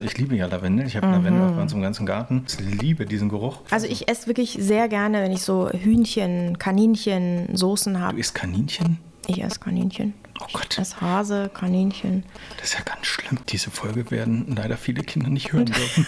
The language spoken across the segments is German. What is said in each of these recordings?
Ich liebe ja Lavendel. Ich habe mhm. Lavendel auf unserem ganzen Garten. Ich liebe diesen Geruch. Also ich esse wirklich sehr gerne, wenn ich so Hühnchen, Kaninchen, Soßen habe. Du isst Kaninchen? Ich esse Kaninchen. Oh Gott. Ich esse Hase, Kaninchen. Das ist ja ganz schlimm. Diese Folge werden leider viele Kinder nicht hören dürfen.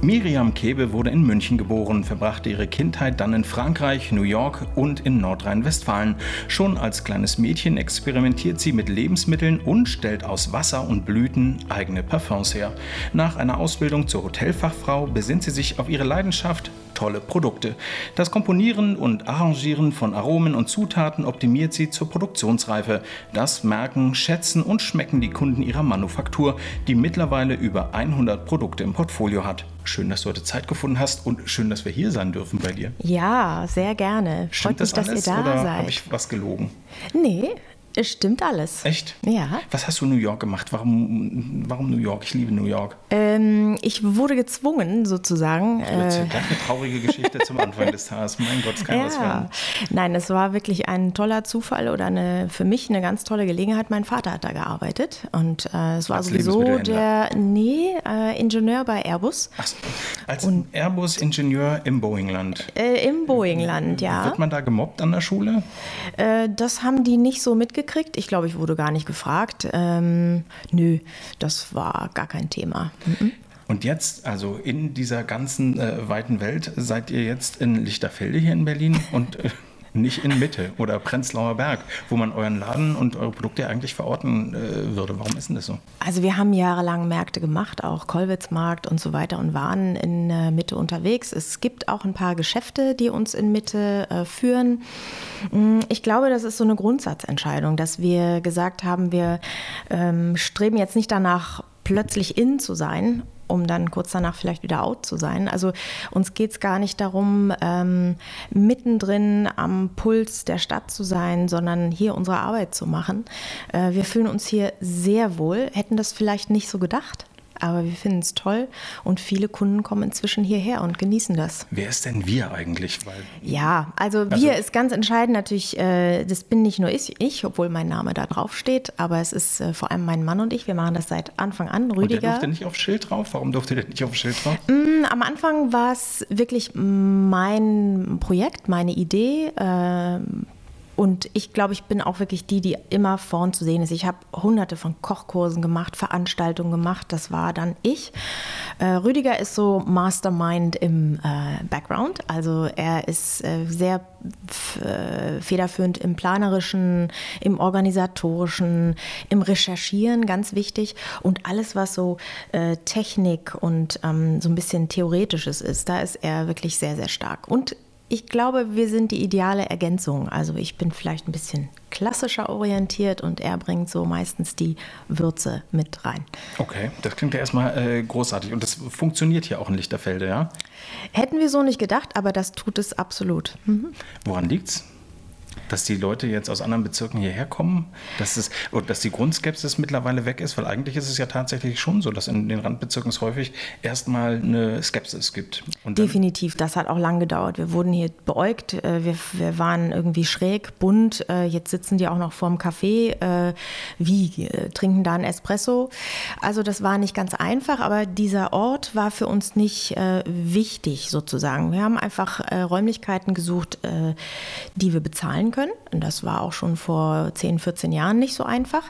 Miriam Kebe wurde in München geboren, verbrachte ihre Kindheit dann in Frankreich, New York und in Nordrhein-Westfalen. Schon als kleines Mädchen experimentiert sie mit Lebensmitteln und stellt aus Wasser und Blüten eigene Parfums her. Nach einer Ausbildung zur Hotelfachfrau besinnt sie sich auf ihre Leidenschaft, tolle Produkte. Das Komponieren und Arrangieren von Aromen und Zutaten optimiert sie zur Produktionsreife. Das merken, schätzen und schmecken die Kunden ihrer Manufaktur, die mittlerweile über 100 Produkte im Portfolio hat. Schön, dass du heute Zeit gefunden hast und schön, dass wir hier sein dürfen bei dir. Ja, sehr gerne. Stimmt Freut mich, das alles, dass ihr da oder seid. Habe ich was gelogen? Nee, es stimmt alles. Echt? Ja. Was hast du in New York gemacht? Warum, warum New York? Ich liebe New York. Ähm, ich wurde gezwungen, sozusagen. Äh, eine traurige Geschichte zum Anfang des Tages. Mein Gott, es kann ja. was werden. Nein, es war wirklich ein toller Zufall oder eine, für mich eine ganz tolle Gelegenheit. Mein Vater hat da gearbeitet und äh, es war als sowieso der, nee, äh, Ingenieur bei Airbus. Ach, als Airbus-Ingenieur im Boeingland? Äh, Im Boeingland, ja. Wird man da gemobbt an der Schule? Äh, das haben die nicht so mitgekriegt gekriegt. Ich glaube, ich wurde gar nicht gefragt. Ähm, nö, das war gar kein Thema. Mhm. Und jetzt, also in dieser ganzen äh, weiten Welt, seid ihr jetzt in Lichterfelde hier in Berlin und äh, nicht in Mitte oder Prenzlauer Berg, wo man euren Laden und eure Produkte eigentlich verorten äh, würde. Warum ist denn das so? Also wir haben jahrelang Märkte gemacht, auch Kollwitzmarkt und so weiter und waren in äh, Mitte unterwegs. Es gibt auch ein paar Geschäfte, die uns in Mitte äh, führen. Mm, ich glaube, das ist so eine Grundsatzentscheidung, dass wir gesagt haben, wir ähm, streben jetzt nicht danach, plötzlich in zu sein um dann kurz danach vielleicht wieder out zu sein. Also uns geht es gar nicht darum, ähm, mittendrin am Puls der Stadt zu sein, sondern hier unsere Arbeit zu machen. Äh, wir fühlen uns hier sehr wohl, hätten das vielleicht nicht so gedacht. Aber wir finden es toll und viele Kunden kommen inzwischen hierher und genießen das. Wer ist denn wir eigentlich? Weil, ja, also, also wir ist ganz entscheidend natürlich, äh, das bin nicht nur ich, ich, obwohl mein Name da drauf steht, aber es ist äh, vor allem mein Mann und ich. Wir machen das seit Anfang an. Rüdiger. Und der durfte nicht auf Schild drauf? Warum durfte der nicht auf Schild drauf? Mm, am Anfang war es wirklich mein Projekt, meine Idee. Äh, und ich glaube, ich bin auch wirklich die, die immer vorn zu sehen ist. Ich habe hunderte von Kochkursen gemacht, Veranstaltungen gemacht. Das war dann ich. Äh, Rüdiger ist so Mastermind im äh, Background. Also er ist äh, sehr äh, federführend im planerischen, im organisatorischen, im Recherchieren, ganz wichtig. Und alles, was so äh, Technik und ähm, so ein bisschen Theoretisches ist, da ist er wirklich sehr, sehr stark. Und ich glaube, wir sind die ideale Ergänzung. Also ich bin vielleicht ein bisschen klassischer orientiert und er bringt so meistens die Würze mit rein. Okay, das klingt ja erstmal äh, großartig und das funktioniert hier auch in Lichterfelde, ja? Hätten wir so nicht gedacht, aber das tut es absolut. Mhm. Woran liegt's? Dass die Leute jetzt aus anderen Bezirken hierher kommen, dass, es, dass die Grundskepsis mittlerweile weg ist, weil eigentlich ist es ja tatsächlich schon so, dass in den Randbezirken es häufig erstmal eine Skepsis gibt. Definitiv, das hat auch lang gedauert. Wir wurden hier beäugt, äh, wir, wir waren irgendwie schräg, bunt, äh, jetzt sitzen die auch noch vorm Café, äh, wie, trinken da einen Espresso. Also das war nicht ganz einfach, aber dieser Ort war für uns nicht wichtig sozusagen. Wir haben einfach Räumlichkeiten gesucht, die wir bezahlen können können. Das war auch schon vor 10, 14 Jahren nicht so einfach.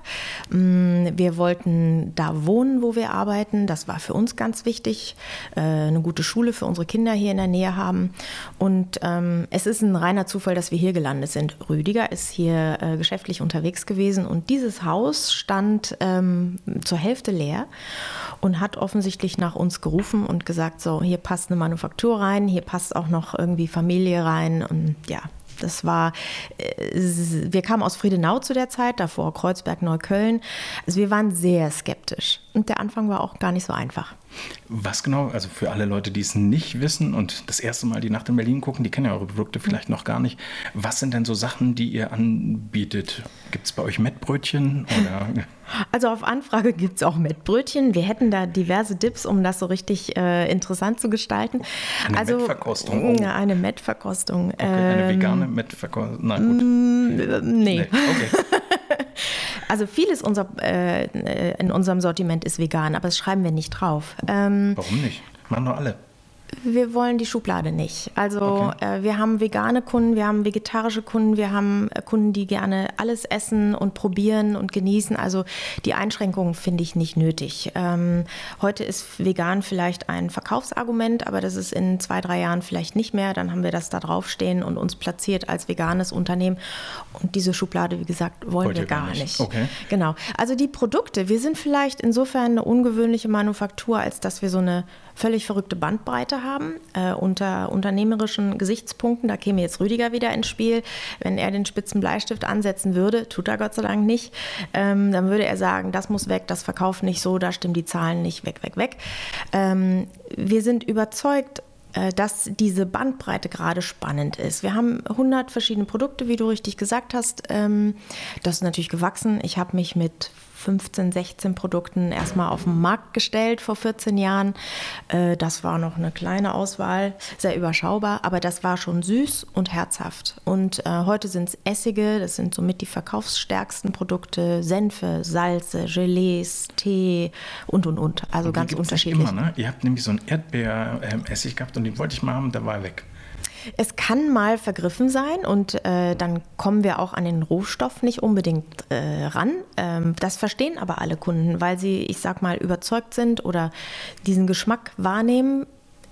Mm, wir wollten da wohnen, wo wir arbeiten. Das war für uns ganz wichtig. Äh, eine gute Schule für unsere Kinder hier in der Nähe haben. Und ähm, es ist ein reiner Zufall, dass wir hier gelandet sind. Rüdiger ist hier äh, geschäftlich unterwegs gewesen und dieses Haus stand ähm, zur Hälfte leer und hat offensichtlich nach uns gerufen und gesagt, so, hier passt eine Manufaktur rein, hier passt auch noch irgendwie Familie rein und ja, das war, äh, wir kamen aus Friedenau zu der Zeit, davor Kreuzberg, Neukölln. Also wir waren sehr skeptisch. Und der Anfang war auch gar nicht so einfach. Was genau, also für alle Leute, die es nicht wissen und das erste Mal die Nacht in Berlin gucken, die kennen ja eure Produkte vielleicht noch gar nicht. Was sind denn so Sachen, die ihr anbietet? Gibt es bei euch Mettbrötchen? Oder? Also auf Anfrage gibt es auch Mettbrötchen. Wir hätten da diverse Dips, um das so richtig äh, interessant zu gestalten. Eine also, Mettverkostung? Oh. Eine Mettverkostung. Okay, eine ähm, vegane Mettverkostung? Na gut. Mm, nee. nee. Okay. Also vieles unser, äh, in unserem Sortiment ist vegan, aber das schreiben wir nicht drauf. Ähm, Warum nicht? Machen doch alle wir wollen die Schublade nicht. Also okay. äh, wir haben vegane Kunden, wir haben vegetarische Kunden, wir haben äh, Kunden, die gerne alles essen und probieren und genießen. Also die Einschränkungen finde ich nicht nötig. Ähm, heute ist vegan vielleicht ein Verkaufsargument, aber das ist in zwei, drei Jahren vielleicht nicht mehr. Dann haben wir das da draufstehen und uns platziert als veganes Unternehmen. Und diese Schublade, wie gesagt, wollen Wollt wir gar, gar nicht. nicht. Okay. Genau. Also die Produkte, wir sind vielleicht insofern eine ungewöhnliche Manufaktur, als dass wir so eine völlig verrückte Bandbreite haben äh, unter unternehmerischen Gesichtspunkten. Da käme jetzt Rüdiger wieder ins Spiel. Wenn er den spitzen Bleistift ansetzen würde, tut er Gott sei Dank nicht, ähm, dann würde er sagen, das muss weg, das verkauft nicht so, da stimmen die Zahlen nicht, weg, weg, weg. Ähm, wir sind überzeugt, äh, dass diese Bandbreite gerade spannend ist. Wir haben 100 verschiedene Produkte, wie du richtig gesagt hast. Ähm, das ist natürlich gewachsen. Ich habe mich mit 15, 16 Produkten erstmal auf den Markt gestellt vor 14 Jahren. Äh, das war noch eine kleine Auswahl, sehr überschaubar, aber das war schon süß und herzhaft. Und äh, heute sind es Essige, das sind somit die verkaufsstärksten Produkte, Senfe, Salze, Gelees, Tee und und und. Also und ganz unterschiedlich. Immer, ne? Ihr habt nämlich so einen Erdbeeressig gehabt und den wollte ich mal haben, der war weg. Es kann mal vergriffen sein und äh, dann kommen wir auch an den Rohstoff nicht unbedingt äh, ran. Ähm, das verstehen aber alle Kunden, weil sie, ich sag mal, überzeugt sind oder diesen Geschmack wahrnehmen,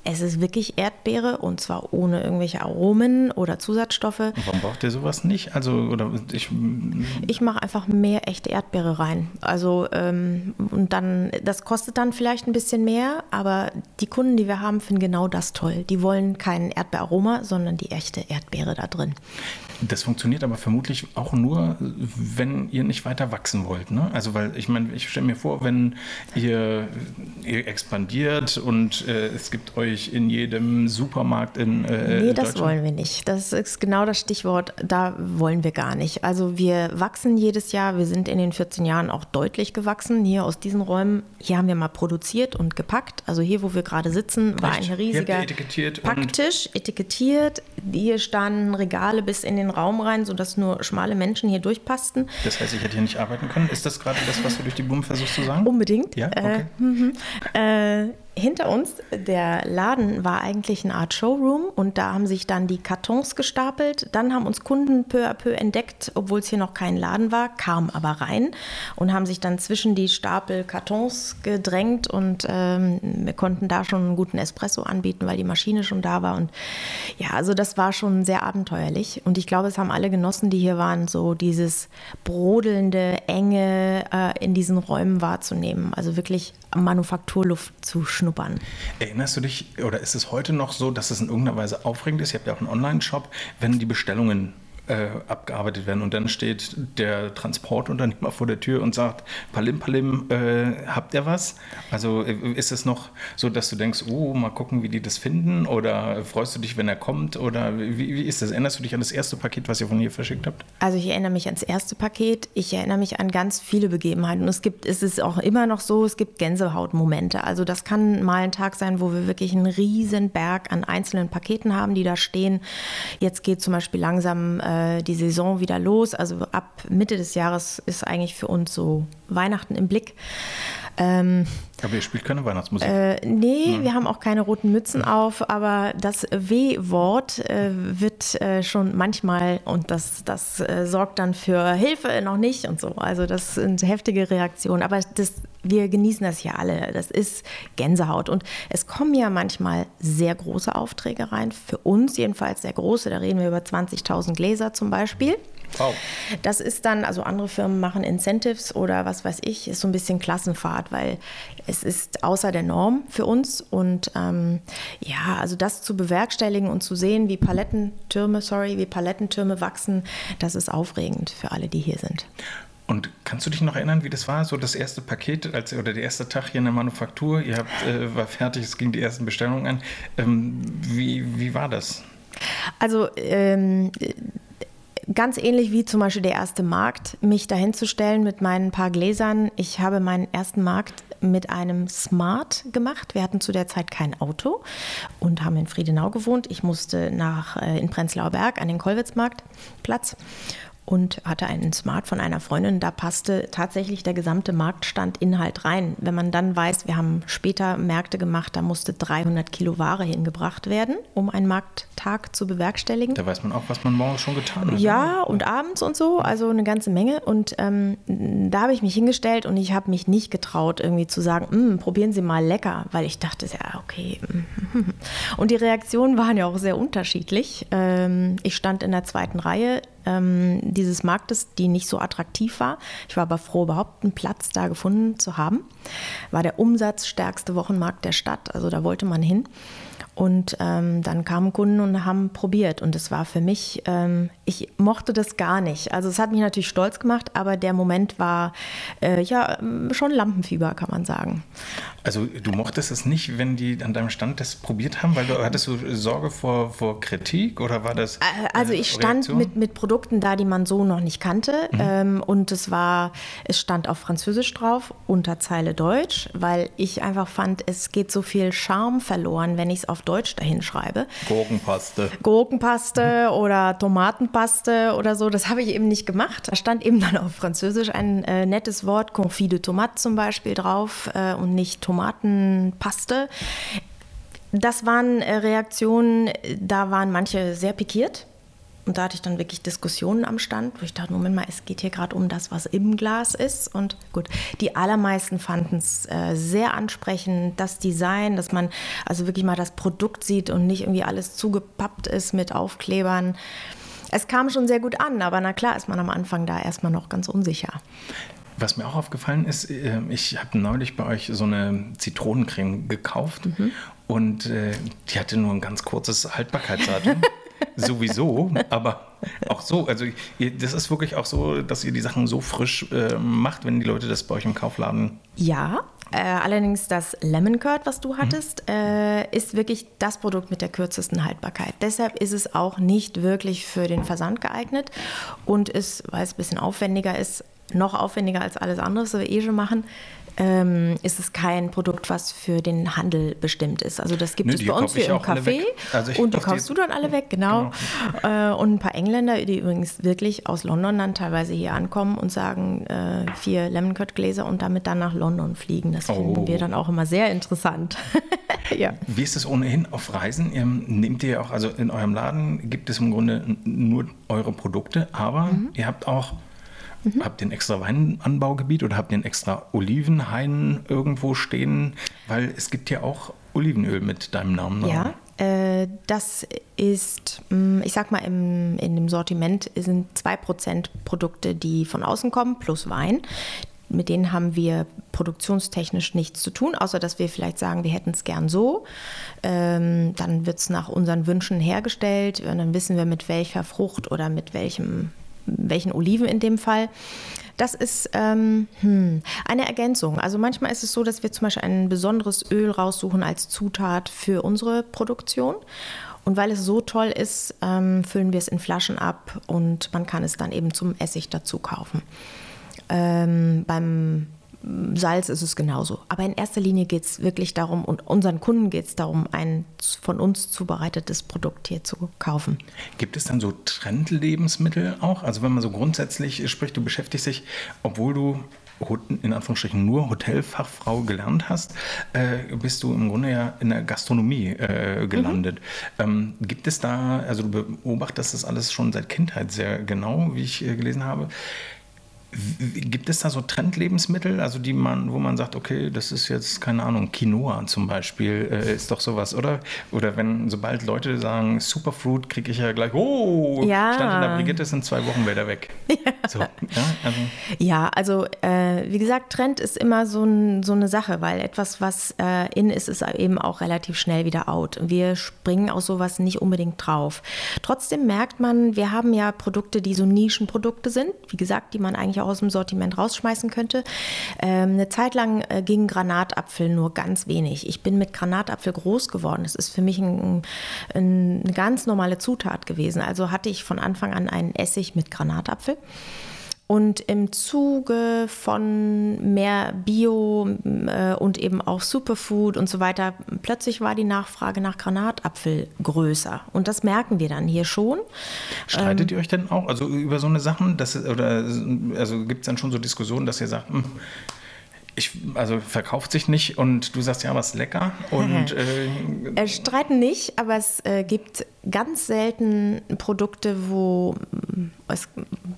es ist wirklich Erdbeere und zwar ohne irgendwelche Aromen oder Zusatzstoffe. Warum braucht ihr sowas nicht? Also, oder ich ich mache einfach mehr echte Erdbeere rein. Also, ähm, und dann, das kostet dann vielleicht ein bisschen mehr, aber die Kunden, die wir haben, finden genau das toll. Die wollen kein Erdbeeraroma, sondern die echte Erdbeere da drin. Das funktioniert aber vermutlich auch nur, wenn ihr nicht weiter wachsen wollt. Ne? Also, weil ich meine, ich stelle mir vor, wenn ihr, ihr expandiert und äh, es gibt euch in jedem Supermarkt in äh, Nee, das wollen wir nicht. Das ist genau das Stichwort. Da wollen wir gar nicht. Also, wir wachsen jedes Jahr. Wir sind in den 14 Jahren auch deutlich gewachsen. Hier aus diesen Räumen, hier haben wir mal produziert und gepackt. Also, hier, wo wir gerade sitzen, war Echt? ein riesiger etikettiert Packtisch, etikettiert. Hier standen Regale bis in den Raum rein, sodass nur schmale Menschen hier durchpassten. Das heißt, ich hätte hier nicht arbeiten können. Ist das gerade das, was du durch die Blumen versuchst zu sagen? Unbedingt. Ja, okay. Äh, äh, hinter uns, der Laden war eigentlich eine Art Showroom und da haben sich dann die Kartons gestapelt. Dann haben uns Kunden peu à peu entdeckt, obwohl es hier noch kein Laden war, kamen aber rein und haben sich dann zwischen die Stapel Kartons gedrängt und ähm, wir konnten da schon einen guten Espresso anbieten, weil die Maschine schon da war. Und ja, also das war schon sehr abenteuerlich und ich glaube, es haben alle genossen, die hier waren, so dieses brodelnde, enge äh, in diesen Räumen wahrzunehmen. Also wirklich Manufakturluft zu schnuppern. Erinnerst du dich, oder ist es heute noch so, dass es in irgendeiner Weise aufregend ist? Ihr habt ja auch einen Online-Shop, wenn die Bestellungen äh, abgearbeitet werden. Und dann steht der Transportunternehmer vor der Tür und sagt, Palim, Palim, äh, habt ihr was? Also äh, ist es noch so, dass du denkst, oh, mal gucken, wie die das finden? Oder freust du dich, wenn er kommt? Oder wie, wie ist das? Erinnerst du dich an das erste Paket, was ihr von hier verschickt habt? Also ich erinnere mich ans erste Paket. Ich erinnere mich an ganz viele Begebenheiten. Und es gibt, es ist auch immer noch so, es gibt Gänsehautmomente. Also das kann mal ein Tag sein, wo wir wirklich einen riesen Berg an einzelnen Paketen haben, die da stehen. Jetzt geht zum Beispiel langsam äh, äh, die Saison wieder los. Also ab Mitte des Jahres ist eigentlich für uns so Weihnachten im Blick. Ähm, aber ihr spielt keine Weihnachtsmusik? Äh, nee, hm. wir haben auch keine roten Mützen hm. auf, aber das W-Wort äh, wird äh, schon manchmal, und das, das äh, sorgt dann für Hilfe noch nicht und so. Also das sind heftige Reaktionen, aber das, wir genießen das hier alle. Das ist Gänsehaut. Und es kommen ja manchmal sehr große Aufträge rein, für uns jedenfalls sehr große, da reden wir über 20.000 Gläser zum Beispiel. Wow. Das ist dann, also andere Firmen machen Incentives oder was weiß ich, ist so ein bisschen Klassenfahrt, weil es ist außer der Norm für uns. Und ähm, ja, also das zu bewerkstelligen und zu sehen, wie Palettentürme, sorry, wie Palettentürme wachsen, das ist aufregend für alle, die hier sind. Und kannst du dich noch erinnern, wie das war? So das erste Paket als, oder der erste Tag hier in der Manufaktur, ihr habt, äh, war fertig, es ging die ersten Bestellungen an. Ähm, wie, wie war das? Also ähm, ganz ähnlich wie zum Beispiel der erste Markt, mich dahinzustellen mit meinen paar Gläsern. Ich habe meinen ersten Markt mit einem Smart gemacht. Wir hatten zu der Zeit kein Auto und haben in Friedenau gewohnt. Ich musste nach, äh, in Prenzlauer Berg an den Kollwitzmarktplatz und hatte einen Smart von einer Freundin. Da passte tatsächlich der gesamte Marktstandinhalt rein. Wenn man dann weiß, wir haben später Märkte gemacht, da musste 300 Kilo Ware hingebracht werden, um einen Markttag zu bewerkstelligen. Da weiß man auch, was man morgens schon getan hat. Ja, oder? und abends und so, also eine ganze Menge. Und ähm, da habe ich mich hingestellt und ich habe mich nicht getraut, irgendwie zu sagen, hm, probieren Sie mal lecker, weil ich dachte, ja, okay. Und die Reaktionen waren ja auch sehr unterschiedlich. Ähm, ich stand in der zweiten Reihe ähm, dieses Marktes, die nicht so attraktiv war. Ich war aber froh, überhaupt einen Platz da gefunden zu haben. War der umsatzstärkste Wochenmarkt der Stadt, also da wollte man hin. Und ähm, dann kamen Kunden und haben probiert. Und es war für mich, ähm, ich mochte das gar nicht. Also es hat mich natürlich stolz gemacht, aber der Moment war äh, ja schon Lampenfieber, kann man sagen. Also du mochtest es nicht, wenn die an deinem Stand das probiert haben, weil du hattest du Sorge vor, vor Kritik oder war das? Äh, also ich stand mit, mit Produkten da, die man so noch nicht kannte. Mhm. Ähm, und es war, es stand auf Französisch drauf, Unterzeile Deutsch, weil ich einfach fand, es geht so viel Charme verloren, wenn ich es auf Deutsch dahin schreibe. Gurkenpaste. Gurkenpaste oder Tomatenpaste oder so, das habe ich eben nicht gemacht. Da stand eben dann auf Französisch ein äh, nettes Wort, Confit de Tomate zum Beispiel drauf äh, und nicht Tomatenpaste. Das waren äh, Reaktionen, da waren manche sehr pikiert. Und da hatte ich dann wirklich Diskussionen am Stand, wo ich dachte, Moment mal, es geht hier gerade um das, was im Glas ist. Und gut, die allermeisten fanden es äh, sehr ansprechend, das Design, dass man also wirklich mal das Produkt sieht und nicht irgendwie alles zugepappt ist mit Aufklebern. Es kam schon sehr gut an, aber na klar ist man am Anfang da erstmal noch ganz unsicher. Was mir auch aufgefallen ist, äh, ich habe neulich bei euch so eine Zitronencreme gekauft mhm. und äh, die hatte nur ein ganz kurzes Haltbarkeitsdatum. sowieso, aber auch so, also das ist wirklich auch so, dass ihr die Sachen so frisch äh, macht, wenn die Leute das bei euch im Kaufladen. Ja, äh, allerdings das Lemon Curd, was du hattest, mhm. äh, ist wirklich das Produkt mit der kürzesten Haltbarkeit. Deshalb ist es auch nicht wirklich für den Versand geeignet und ist, weil es ein bisschen aufwendiger ist, noch aufwendiger als alles andere, was wir eh schon machen, ähm, ist es kein Produkt, was für den Handel bestimmt ist. Also das gibt Nö, es bei uns hier im Café also und die kaufst du dann alle weg, genau. genau. Äh, und ein paar Engländer, die übrigens wirklich aus London dann teilweise hier ankommen und sagen, äh, vier Lemon Curd Gläser und damit dann nach London fliegen. Das finden oh. wir dann auch immer sehr interessant. ja. Wie ist es ohnehin auf Reisen? Ihr nehmt ihr auch, also in eurem Laden gibt es im Grunde nur eure Produkte, aber mhm. ihr habt auch Mhm. Habt ihr ein extra Weinanbaugebiet oder habt ihr ein extra Olivenhain irgendwo stehen? Weil es gibt ja auch Olivenöl mit deinem Namen. Ja, äh, das ist, mm, ich sag mal, im, in dem Sortiment sind 2% Produkte, die von außen kommen, plus Wein. Mit denen haben wir produktionstechnisch nichts zu tun, außer dass wir vielleicht sagen, wir hätten es gern so. Ähm, dann wird es nach unseren Wünschen hergestellt und dann wissen wir, mit welcher Frucht oder mit welchem welchen Oliven in dem Fall. Das ist ähm, hm, eine Ergänzung. Also manchmal ist es so, dass wir zum Beispiel ein besonderes Öl raussuchen als Zutat für unsere Produktion. Und weil es so toll ist, ähm, füllen wir es in Flaschen ab und man kann es dann eben zum Essig dazu kaufen. Ähm, beim Salz ist es genauso. Aber in erster Linie geht es wirklich darum, und unseren Kunden geht es darum, ein von uns zubereitetes Produkt hier zu kaufen. Gibt es dann so Trendlebensmittel auch? Also wenn man so grundsätzlich spricht, du beschäftigst dich, obwohl du in Anführungsstrichen nur Hotelfachfrau gelernt hast, äh, bist du im Grunde ja in der Gastronomie äh, gelandet. Mhm. Ähm, gibt es da, also du beobachtest das alles schon seit Kindheit sehr genau, wie ich äh, gelesen habe. Gibt es da so Trendlebensmittel, also die man, wo man sagt, okay, das ist jetzt, keine Ahnung, Quinoa zum Beispiel, äh, ist doch sowas, oder? Oder wenn, sobald Leute sagen, Superfruit, kriege ich ja gleich, oh, ja. stand in der Brigitte, sind zwei Wochen wieder weg. Ja, so, ja, also, ja, also äh, wie gesagt, Trend ist immer so, ein, so, eine Sache, weil etwas, was äh, in ist, ist eben auch relativ schnell wieder out. Wir springen aus sowas nicht unbedingt drauf. Trotzdem merkt man, wir haben ja Produkte, die so Nischenprodukte sind, wie gesagt, die man eigentlich auch aus dem Sortiment rausschmeißen könnte. Ähm, eine Zeit lang äh, ging Granatapfel nur ganz wenig. Ich bin mit Granatapfel groß geworden. Das ist für mich ein, ein, eine ganz normale Zutat gewesen. Also hatte ich von Anfang an einen Essig mit Granatapfel. Und im Zuge von mehr Bio äh, und eben auch Superfood und so weiter, plötzlich war die Nachfrage nach Granatapfel größer. Und das merken wir dann hier schon. Streitet ähm, ihr euch denn auch also über so eine Sachen? Dass, oder also gibt es dann schon so Diskussionen, dass ihr sagt, hm, ich, also verkauft sich nicht und du sagst ja, was lecker und äh, streiten nicht, aber es äh, gibt ganz selten Produkte, wo es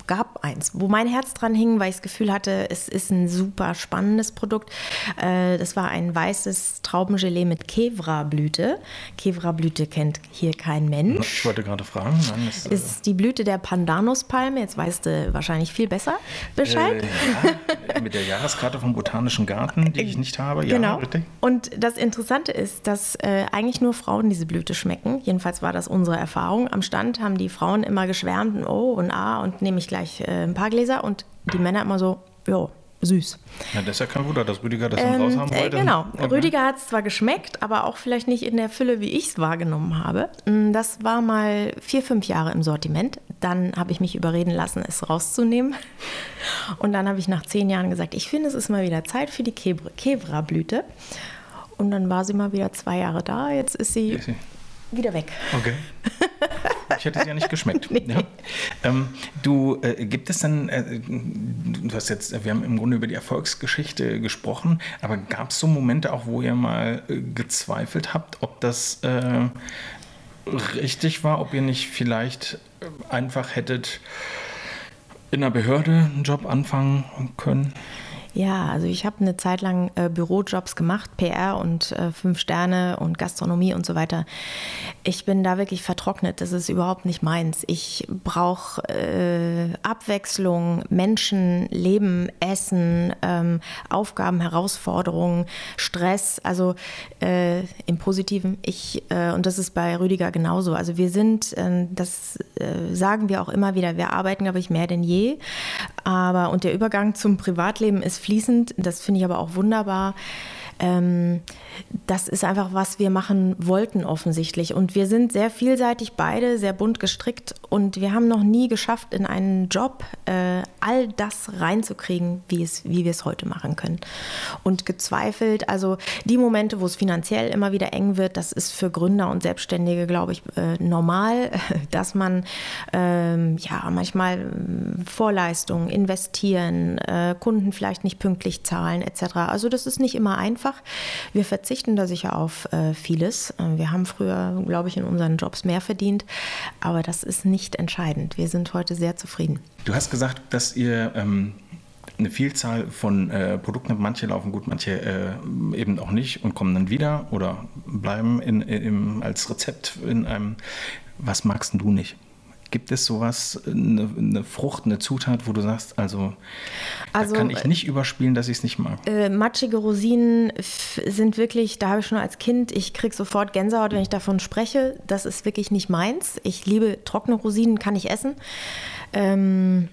gab eins, wo mein Herz dran hing, weil ich das Gefühl hatte, es ist ein super spannendes Produkt. Äh, das war ein weißes Traubengelee mit Kevra-Blüte. Kevra-Blüte kennt hier kein Mensch. Ich wollte gerade fragen. Nein, das, äh, ist die Blüte der Pandanus-Palme. Jetzt weißt du wahrscheinlich viel besser Bescheid. Äh, ja, mit der Jahreskarte vom Botanischen Garten, die ich nicht habe. Ja, genau. Und das Interessante ist, dass äh, eigentlich nur Frauen diese Blüte schmecken. Jedenfalls war das unsere Erfahrung. Am Stand haben die Frauen immer geschwärmt, oh und ah, und nehme ich gleich äh, ein paar Gläser. Und die Männer immer so, ja, süß. Ja, das ist ja kein Wunder, dass Rüdiger das ähm, raushaben wollte. Äh, genau. Okay. Rüdiger hat es zwar geschmeckt, aber auch vielleicht nicht in der Fülle, wie ich es wahrgenommen habe. Mm, das war mal vier, fünf Jahre im Sortiment. Dann habe ich mich überreden lassen, es rauszunehmen. Und dann habe ich nach zehn Jahren gesagt, ich finde, es ist mal wieder Zeit für die Kevra-Blüte. Und dann war sie mal wieder zwei Jahre da. Jetzt ist sie, ist sie? wieder weg. Okay. Ich hätte sie ja nicht geschmeckt. nee. ja. ähm, du, äh, gibt es dann, äh, du hast jetzt, wir haben im Grunde über die Erfolgsgeschichte gesprochen, aber gab es so Momente auch, wo ihr mal äh, gezweifelt habt, ob das äh, richtig war, ob ihr nicht vielleicht einfach hättet in einer Behörde einen Job anfangen können? Ja, also ich habe eine Zeit lang äh, Bürojobs gemacht, PR und äh, Fünf Sterne und Gastronomie und so weiter. Ich bin da wirklich vertrocknet. Das ist überhaupt nicht meins. Ich brauche äh, Abwechslung, Menschen, Leben, Essen, ähm, Aufgaben, Herausforderungen, Stress. Also äh, im Positiven. Ich äh, und das ist bei Rüdiger genauso. Also wir sind, ähm, das äh, sagen wir auch immer wieder. Wir arbeiten, glaube ich, mehr denn je. Aber und der Übergang zum Privatleben ist fließend. Das finde ich aber auch wunderbar. Ähm, das ist einfach, was wir machen wollten offensichtlich. Und wir sind sehr vielseitig beide, sehr bunt gestrickt und wir haben noch nie geschafft, in einen Job äh, all das reinzukriegen, wie, es, wie wir es heute machen können. Und gezweifelt, also die Momente, wo es finanziell immer wieder eng wird, das ist für Gründer und Selbstständige, glaube ich, äh, normal, dass man ähm, ja manchmal äh, Vorleistungen investieren, äh, Kunden vielleicht nicht pünktlich zahlen etc. Also das ist nicht immer einfach. Wir verzichten da sicher auf äh, vieles. Äh, wir haben früher, glaube ich, in unseren Jobs mehr verdient, aber das ist nicht entscheidend. Wir sind heute sehr zufrieden. Du hast gesagt, dass ihr ähm, eine Vielzahl von äh, Produkten habt. Manche laufen gut, manche äh, eben auch nicht und kommen dann wieder oder bleiben in, in, als Rezept in einem. Was magst du nicht? Gibt es sowas, eine, eine, Frucht, eine Zutat, wo du sagst, also, also kann ich nicht überspielen, dass ich es nicht mag? Äh, matschige Rosinen sind wirklich, da habe ich schon als Kind, ich kriege sofort Gänsehaut, wenn ich davon spreche. Das ist wirklich nicht meins. Ich liebe trockene Rosinen, kann ich essen. Ähm,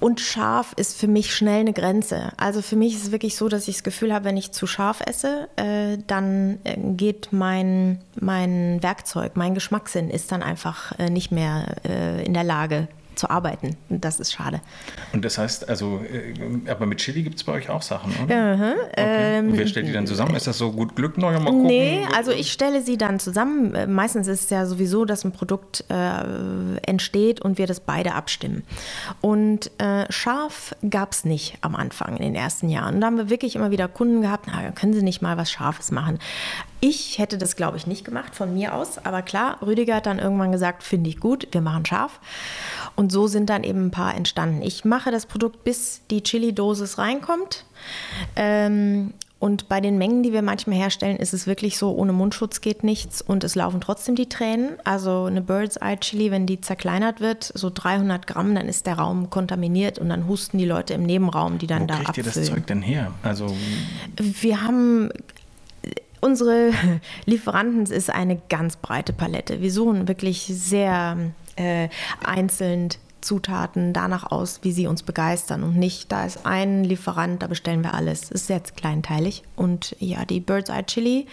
und scharf ist für mich schnell eine Grenze. Also für mich ist es wirklich so, dass ich das Gefühl habe, wenn ich zu scharf esse, äh, dann äh, geht mein, mein Werkzeug, mein Geschmackssinn ist dann einfach äh, nicht mehr äh, in der Lage, zu arbeiten. Und das ist schade. Und das heißt, also, äh, aber mit Chili gibt es bei euch auch Sachen, oder? -huh. okay. ähm, wer stellt die dann zusammen? Ist das so gut Glück? Noch mal gucken? Nee, also ich stelle sie dann zusammen. Äh, meistens ist es ja sowieso, dass ein Produkt äh, entsteht und wir das beide abstimmen. Und äh, scharf gab es nicht am Anfang in den ersten Jahren. Da haben wir wirklich immer wieder Kunden gehabt, na, können Sie nicht mal was Scharfes machen? Ich hätte das, glaube ich, nicht gemacht von mir aus. Aber klar, Rüdiger hat dann irgendwann gesagt, finde ich gut, wir machen scharf. Und so sind dann eben ein paar entstanden. Ich mache das Produkt, bis die Chili-Dosis reinkommt. Ähm, und bei den Mengen, die wir manchmal herstellen, ist es wirklich so, ohne Mundschutz geht nichts und es laufen trotzdem die Tränen. Also eine Bird's Eye Chili, wenn die zerkleinert wird, so 300 Gramm, dann ist der Raum kontaminiert und dann husten die Leute im Nebenraum, die dann Wo da kriegt abfüllen. ihr das Zeug denn her? Also wir haben unsere Lieferanten ist eine ganz breite Palette. Wir suchen wirklich sehr äh, einzeln Zutaten danach aus, wie sie uns begeistern und nicht, da ist ein Lieferant, da bestellen wir alles. Ist sehr kleinteilig. Und ja, die Bird's Eye Chili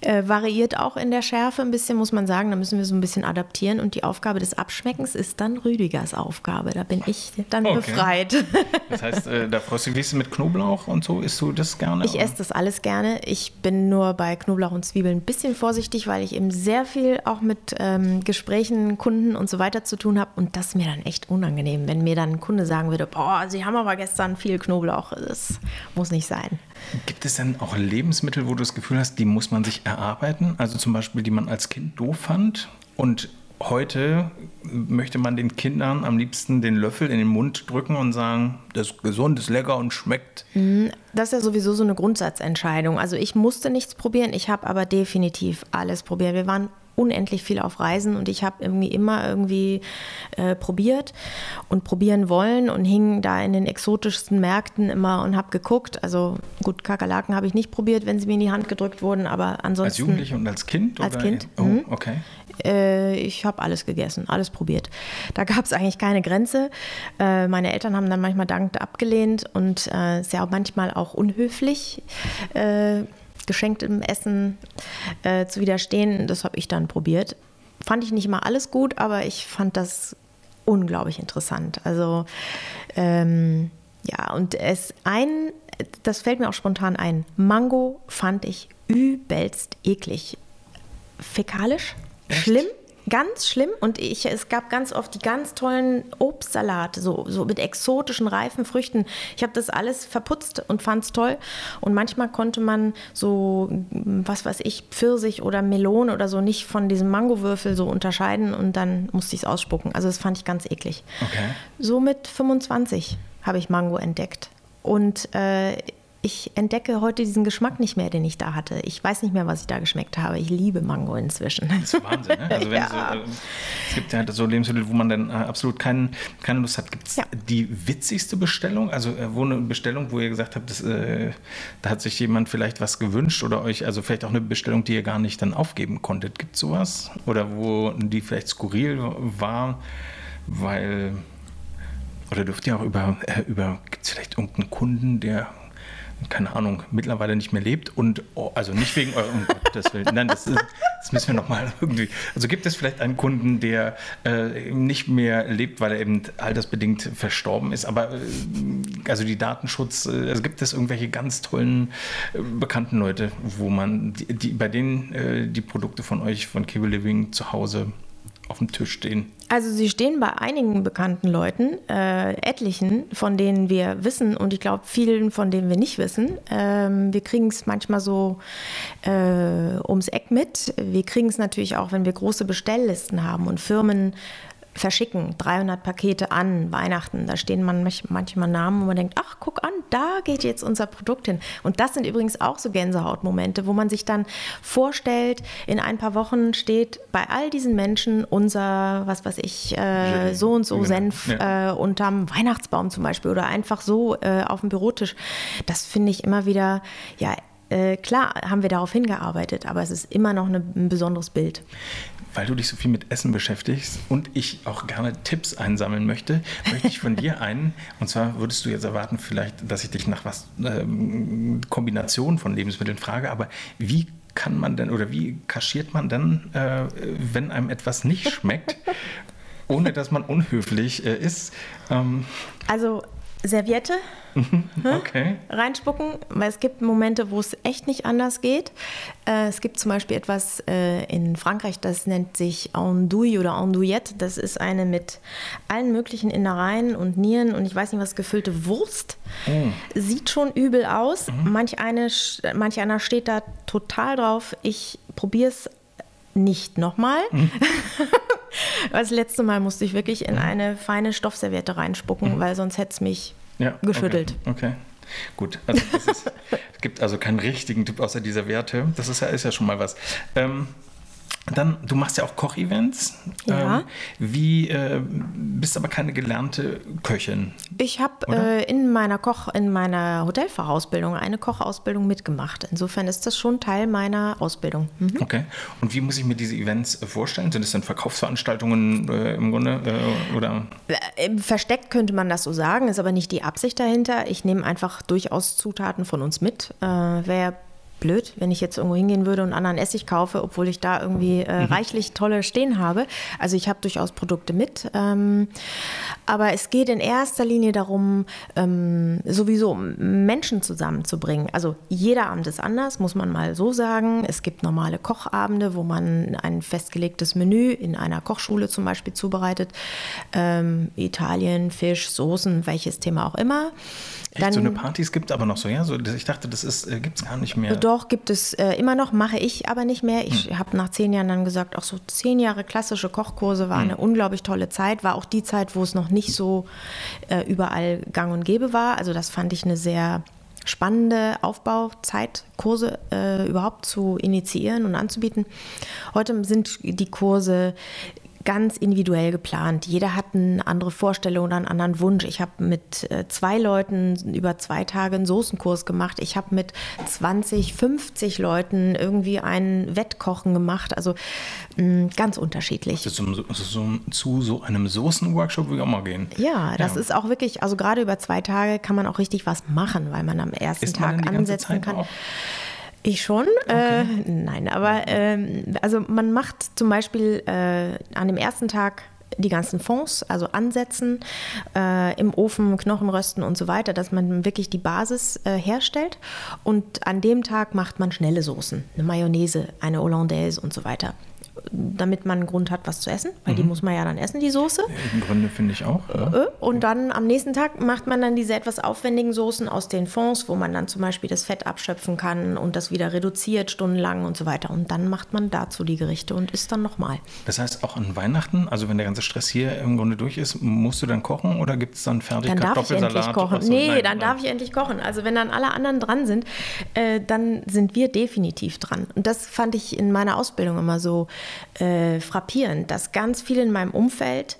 äh, variiert auch in der Schärfe ein bisschen, muss man sagen. Da müssen wir so ein bisschen adaptieren. Und die Aufgabe des Abschmeckens ist dann Rüdigers Aufgabe. Da bin ich dann okay. befreit. Das heißt, äh, da freust du dich mit Knoblauch und so. Isst du das gerne? Ich esse das alles gerne. Ich bin nur bei Knoblauch und Zwiebeln ein bisschen vorsichtig, weil ich eben sehr viel auch mit ähm, Gesprächen, Kunden und so weiter zu tun habe. Und das mir dann echt unangenehm, wenn mir dann ein Kunde sagen würde, boah, Sie haben aber gestern viel Knoblauch. Das muss nicht sein. Gibt es denn auch Lebensmittel, wo du das Gefühl hast, die muss man sich erarbeiten? Also zum Beispiel, die man als Kind doof fand und heute möchte man den Kindern am liebsten den Löffel in den Mund drücken und sagen, das ist gesund, ist lecker und schmeckt. Mhm, das ist ja sowieso so eine Grundsatzentscheidung. Also ich musste nichts probieren, ich habe aber definitiv alles probiert. Wir waren unendlich viel auf Reisen und ich habe irgendwie immer irgendwie äh, probiert und probieren wollen und hing da in den exotischsten Märkten immer und habe geguckt. Also gut, Kakerlaken habe ich nicht probiert, wenn sie mir in die Hand gedrückt wurden, aber ansonsten. Als Jugendliche und als Kind? Als oder? Kind. Oh, mhm. okay. Äh, ich habe alles gegessen, alles probiert. Da gab es eigentlich keine Grenze. Äh, meine Eltern haben dann manchmal dankend abgelehnt und äh, ist ja auch manchmal auch unhöflich äh, geschenktem Essen äh, zu widerstehen. Das habe ich dann probiert. Fand ich nicht immer alles gut, aber ich fand das unglaublich interessant. Also ähm, ja, und es ein, das fällt mir auch spontan ein. Mango fand ich übelst eklig. Fäkalisch, Echt? schlimm ganz schlimm und ich, es gab ganz oft die ganz tollen Obstsalate, so, so mit exotischen, reifen Früchten. Ich habe das alles verputzt und fand es toll. Und manchmal konnte man so, was weiß ich, Pfirsich oder Melone oder so nicht von diesem Mangowürfel so unterscheiden und dann musste ich es ausspucken. Also das fand ich ganz eklig. Okay. So mit 25 habe ich Mango entdeckt. Und äh, ich entdecke heute diesen Geschmack nicht mehr, den ich da hatte. Ich weiß nicht mehr, was ich da geschmeckt habe. Ich liebe Mango inzwischen. Das ist Wahnsinn, ne? Also ja. so, äh, es gibt ja so Lebensmittel, wo man dann äh, absolut kein, keine Lust hat. Gibt es ja. die witzigste Bestellung? Also äh, wo eine Bestellung, wo ihr gesagt habt, das, äh, da hat sich jemand vielleicht was gewünscht oder euch, also vielleicht auch eine Bestellung, die ihr gar nicht dann aufgeben konntet. Gibt es sowas? Oder wo die vielleicht skurril war, weil oder dürft ihr auch über, äh, über gibt es vielleicht irgendeinen Kunden, der keine Ahnung, mittlerweile nicht mehr lebt und, oh, also nicht wegen eurem, um Gottes Willen, nein, das, ist, das müssen wir nochmal irgendwie, also gibt es vielleicht einen Kunden, der äh, nicht mehr lebt, weil er eben altersbedingt verstorben ist, aber äh, also die Datenschutz, äh, also gibt es irgendwelche ganz tollen, äh, bekannten Leute, wo man, die, die bei denen äh, die Produkte von euch, von Cable Living zu Hause auf dem Tisch stehen? Also sie stehen bei einigen bekannten Leuten, äh, etlichen, von denen wir wissen und ich glaube vielen, von denen wir nicht wissen. Ähm, wir kriegen es manchmal so äh, ums Eck mit. Wir kriegen es natürlich auch, wenn wir große Bestelllisten haben und Firmen verschicken, 300 Pakete an Weihnachten. Da stehen man manchmal Namen, wo man denkt, ach, guck an, da geht jetzt unser Produkt hin. Und das sind übrigens auch so Gänsehautmomente, wo man sich dann vorstellt, in ein paar Wochen steht bei all diesen Menschen unser, was weiß ich, äh, so und so genau. Senf ja. äh, unterm Weihnachtsbaum zum Beispiel oder einfach so äh, auf dem Bürotisch. Das finde ich immer wieder, ja, äh, klar haben wir darauf hingearbeitet, aber es ist immer noch ein besonderes Bild weil du dich so viel mit Essen beschäftigst und ich auch gerne Tipps einsammeln möchte, möchte ich von dir einen. Und zwar würdest du jetzt erwarten, vielleicht, dass ich dich nach was ähm, Kombination von Lebensmitteln frage, aber wie kann man denn oder wie kaschiert man denn, äh, wenn einem etwas nicht schmeckt, ohne dass man unhöflich äh, ist? Ähm, also Serviette mhm, okay. reinspucken, weil es gibt Momente, wo es echt nicht anders geht. Äh, es gibt zum Beispiel etwas äh, in Frankreich, das nennt sich Andouille oder Andouillette. Das ist eine mit allen möglichen Innereien und Nieren und ich weiß nicht was, gefüllte Wurst. Oh. Sieht schon übel aus. Mhm. Manch, eine, manch einer steht da total drauf. Ich probiere es nicht nochmal. Mhm. Das letzte Mal musste ich wirklich in eine feine Stoffserviette reinspucken, mhm. weil sonst hätte es mich ja, geschüttelt. Okay. okay. Gut, also ist, es gibt also keinen richtigen Tipp außer dieser Werte. Das ist ja, ist ja schon mal was. Ähm, Dann, du machst ja auch Kochevents. Ja. Ähm, wie äh, bist aber keine gelernte Köchin. Ich habe äh, in meiner Koch, in meiner Hotelfachausbildung eine Kochausbildung mitgemacht. Insofern ist das schon Teil meiner Ausbildung. Mhm. Okay. Und wie muss ich mir diese Events äh, vorstellen? Sind es dann Verkaufsveranstaltungen äh, im Grunde? Äh, oder? Äh, Versteckt könnte man das so sagen, ist aber nicht die Absicht dahinter. Ich nehme einfach durchaus Zutaten von uns mit. Wer blöd, wenn ich jetzt irgendwo hingehen würde und anderen Essig kaufe, obwohl ich da irgendwie äh, reichlich tolle stehen habe. Also ich habe durchaus Produkte mit. Ähm, aber es geht in erster Linie darum, ähm, sowieso Menschen zusammenzubringen. Also jeder Abend ist anders, muss man mal so sagen. Es gibt normale Kochabende, wo man ein festgelegtes Menü in einer Kochschule zum Beispiel zubereitet. Ähm, Italien, Fisch, Soßen, welches Thema auch immer. Echt, so eine Partys gibt es aber noch so, ja? So, ich dachte, das äh, gibt es gar nicht mehr. Doch, gibt es äh, immer noch, mache ich aber nicht mehr. Ich hm. habe nach zehn Jahren dann gesagt, auch so zehn Jahre klassische Kochkurse war hm. eine unglaublich tolle Zeit. War auch die Zeit, wo es noch nicht so äh, überall gang und gäbe war. Also das fand ich eine sehr spannende Aufbauzeit, Kurse äh, überhaupt zu initiieren und anzubieten. Heute sind die Kurse ganz individuell geplant. Jeder hat eine andere Vorstellung oder einen anderen Wunsch. Ich habe mit äh, zwei Leuten über zwei Tage einen Soßenkurs gemacht. Ich habe mit 20, 50 Leuten irgendwie ein Wettkochen gemacht. Also mh, ganz unterschiedlich. Zum, also zu so einem Soßenworkshop würde ich auch mal gehen. Ja, das ja. ist auch wirklich, also gerade über zwei Tage kann man auch richtig was machen, weil man am ersten Tag ansetzen kann. Auch? Ich schon, äh, okay. äh, nein, aber äh, also man macht zum Beispiel äh, an dem ersten Tag die ganzen Fonds, also ansetzen, äh, im Ofen Knochen rösten und so weiter, dass man wirklich die Basis äh, herstellt. Und an dem Tag macht man schnelle Soßen, eine Mayonnaise, eine Hollandaise und so weiter damit man einen Grund hat, was zu essen, weil mhm. die muss man ja dann essen, die Soße. Im Grunde finde ich auch. Ja. Äh, und dann am nächsten Tag macht man dann diese etwas aufwendigen Soßen aus den Fonds, wo man dann zum Beispiel das Fett abschöpfen kann und das wieder reduziert stundenlang und so weiter. Und dann macht man dazu die Gerichte und isst dann nochmal. Das heißt, auch an Weihnachten, also wenn der ganze Stress hier im Grunde durch ist, musst du dann kochen oder gibt es dann fertig dann darf ich endlich kochen. So? Nee, nein, dann nein. darf ich endlich kochen. Also wenn dann alle anderen dran sind, äh, dann sind wir definitiv dran. Und das fand ich in meiner Ausbildung immer so äh, frappierend, dass ganz viele in meinem Umfeld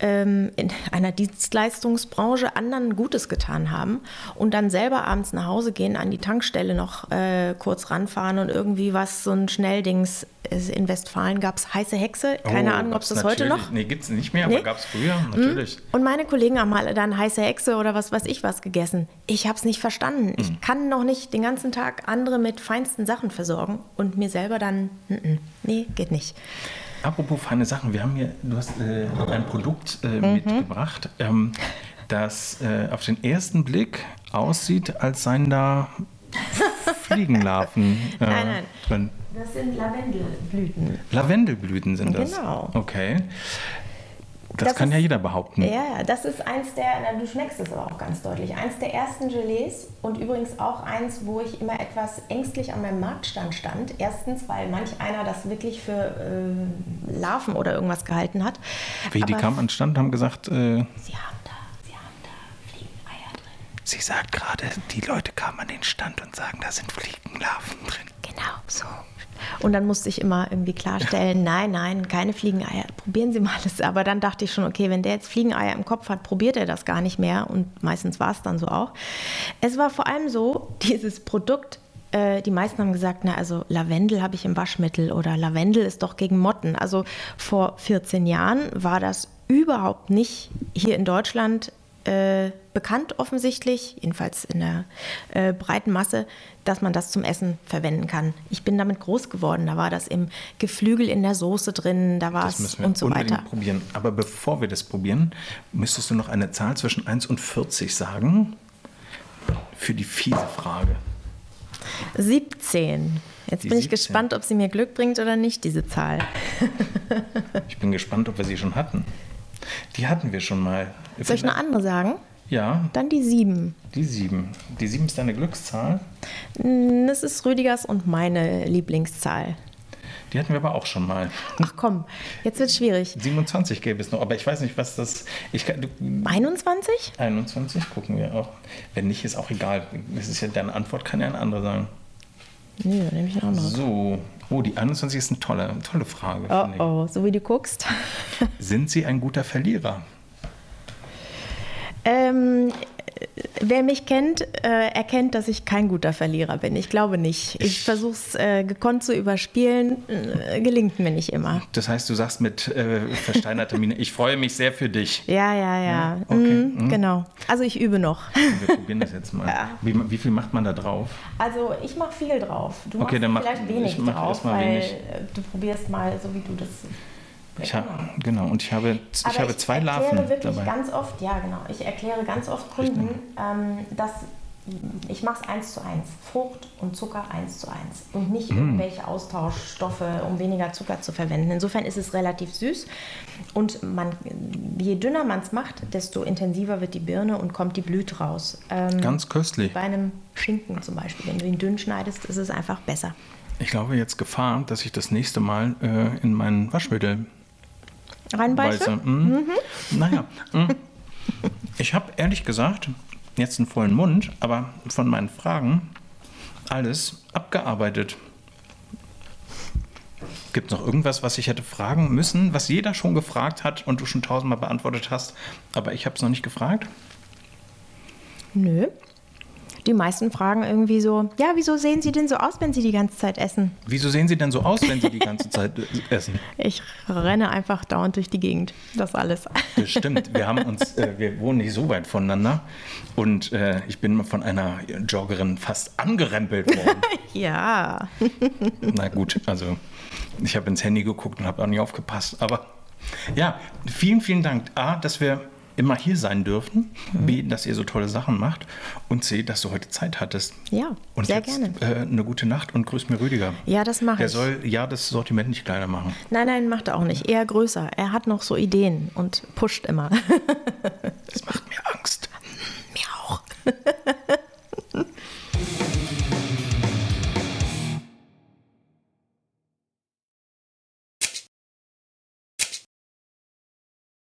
ähm, in einer Dienstleistungsbranche anderen Gutes getan haben und dann selber abends nach Hause gehen, an die Tankstelle noch äh, kurz ranfahren und irgendwie was, so ein Schnelldings. In Westfalen gab es heiße Hexe. Keine oh, Ahnung, ob es das heute noch. Nee, gibt es nicht mehr, nee? aber gab es früher, hm? natürlich. Und meine Kollegen haben alle dann heiße Hexe oder was weiß ich was gegessen. Ich habe es nicht verstanden. Mhm. Ich kann noch nicht den ganzen Tag andere mit feinsten Sachen versorgen und mir selber dann, n -n, nee, geht nicht. Apropos feine Sachen, wir haben hier, du hast äh, ein Produkt äh, mhm. mitgebracht, ähm, das äh, auf den ersten Blick aussieht, als seien da Fliegenlarven äh, nein, nein. drin. Das sind Lavendelblüten. Lavendelblüten sind das? Genau. Okay. Das, das kann ist, ja jeder behaupten. Ja, das ist eins der, na, du schmeckst es aber auch ganz deutlich, eins der ersten Gelees und übrigens auch eins, wo ich immer etwas ängstlich an meinem Marktstand stand. Erstens, weil manch einer das wirklich für äh, Larven oder irgendwas gehalten hat. Wie, die kamen an den Stand und haben gesagt... Äh, sie haben da, sie haben da Fliegeneier drin. Sie sagt gerade, die Leute kamen an den Stand und sagen, da sind Fliegenlarven drin. Genau, so. Und dann musste ich immer irgendwie klarstellen, nein, nein, keine Fliegeneier, probieren Sie mal das. Aber dann dachte ich schon, okay, wenn der jetzt Fliegeneier im Kopf hat, probiert er das gar nicht mehr. Und meistens war es dann so auch. Es war vor allem so, dieses Produkt äh, die meisten haben gesagt, na also Lavendel habe ich im Waschmittel oder Lavendel ist doch gegen Motten. Also vor 14 Jahren war das überhaupt nicht hier in Deutschland äh, bekannt offensichtlich, jedenfalls in der äh, breiten Masse, dass man das zum Essen verwenden kann. Ich bin damit groß geworden. Da war das im Geflügel in der Soße drin, da war es und so weiter. probieren. Aber bevor wir das probieren, müsstest du noch eine Zahl zwischen 1 und 40 sagen für die fiese Frage. 17. Jetzt die bin 17. ich gespannt, ob sie mir Glück bringt oder nicht, diese Zahl. ich bin gespannt, ob wir sie schon hatten. Die hatten wir schon mal. Soll ich eine andere sagen? Ja. Dann die sieben. Die sieben. Die sieben ist deine Glückszahl? Mm, das ist Rüdigers und meine Lieblingszahl. Die hatten wir aber auch schon mal. Ach komm, jetzt wird es schwierig. 27 gäbe es noch, aber ich weiß nicht, was das. Ich, du, 21? 21 gucken wir auch. Wenn nicht, ist auch egal. Das ist ja deine Antwort, kann ja eine andere sein. Nee, dann nehme ich eine andere. So. Oh, die 21 ist eine tolle, tolle Frage. Oh oh, so wie du guckst. Sind Sie ein guter Verlierer? Ähm, wer mich kennt, äh, erkennt, dass ich kein guter Verlierer bin. Ich glaube nicht. Ich versuche es äh, gekonnt zu überspielen. Äh, gelingt mir nicht immer. Das heißt, du sagst mit äh, versteinerter Miene, ich freue mich sehr für dich. Ja, ja, ja. okay. Mhm, Genau. Also ich übe noch. Wir probieren das jetzt mal. Ja. Wie, wie viel macht man da drauf? Also ich mache viel drauf. Du Okay, machst dann mach- vielleicht wenig ich mach drauf, wenig. äh, du probierst mal, so wie du das. Ich habe genau und ich habe ich Aber habe zwei erkläre Larven wirklich dabei. ganz oft, ja genau, ich erkläre ganz oft Kunden, ähm, dass ich mache es eins zu eins, Frucht und Zucker eins zu eins und nicht Mm. irgendwelche Austauschstoffe, um weniger Zucker zu verwenden. Insofern ist es relativ süß und man, je dünner man es macht, desto intensiver wird die Birne und kommt die Blüte raus. Ähm, Ganz köstlich. bei einem Schinken zum Beispiel, wenn du ihn dünn schneidest, ist es einfach besser. Ich glaube jetzt Gefahr, dass ich das nächste Mal äh, in meinen Waschmittel Reinbeiße? beiße. Mhm. Naja, mhm. ich habe ehrlich gesagt jetzt einen vollen Mund, aber von meinen Fragen alles abgearbeitet. Gibt es noch irgendwas, was ich hätte fragen müssen, was jeder schon gefragt hat und du schon tausendmal beantwortet hast, aber ich habe es noch nicht gefragt? Nö. Die meisten fragen irgendwie so, ja, wieso sehen Sie denn so aus, wenn Sie die ganze Zeit essen? Wieso sehen Sie denn so aus, wenn Sie die ganze Zeit äh, essen? Ich renne einfach dauernd durch die Gegend. Das alles. Das stimmt. Wir haben uns, äh, wir wohnen nicht so weit voneinander und äh, ich bin von einer Joggerin fast angerempelt worden. ja. Na gut, also ich habe ins Handy geguckt und habe auch nicht aufgepasst. Aber ja, vielen, vielen Dank. A, dass wir immer hier sein dürfen. Mhm. B, dass ihr so tolle Sachen macht. Und C, dass du heute Zeit hattest. Ja, und sehr jetzt, gerne. Äh, eine gute Nacht und grüß mir Rüdiger. Ja, das mache ich. Er soll ja das Sortiment nicht kleiner machen. Nein, nein, macht er auch nicht. Eher größer. Er hat noch so Ideen und pusht immer. das macht mir Angst. mir auch.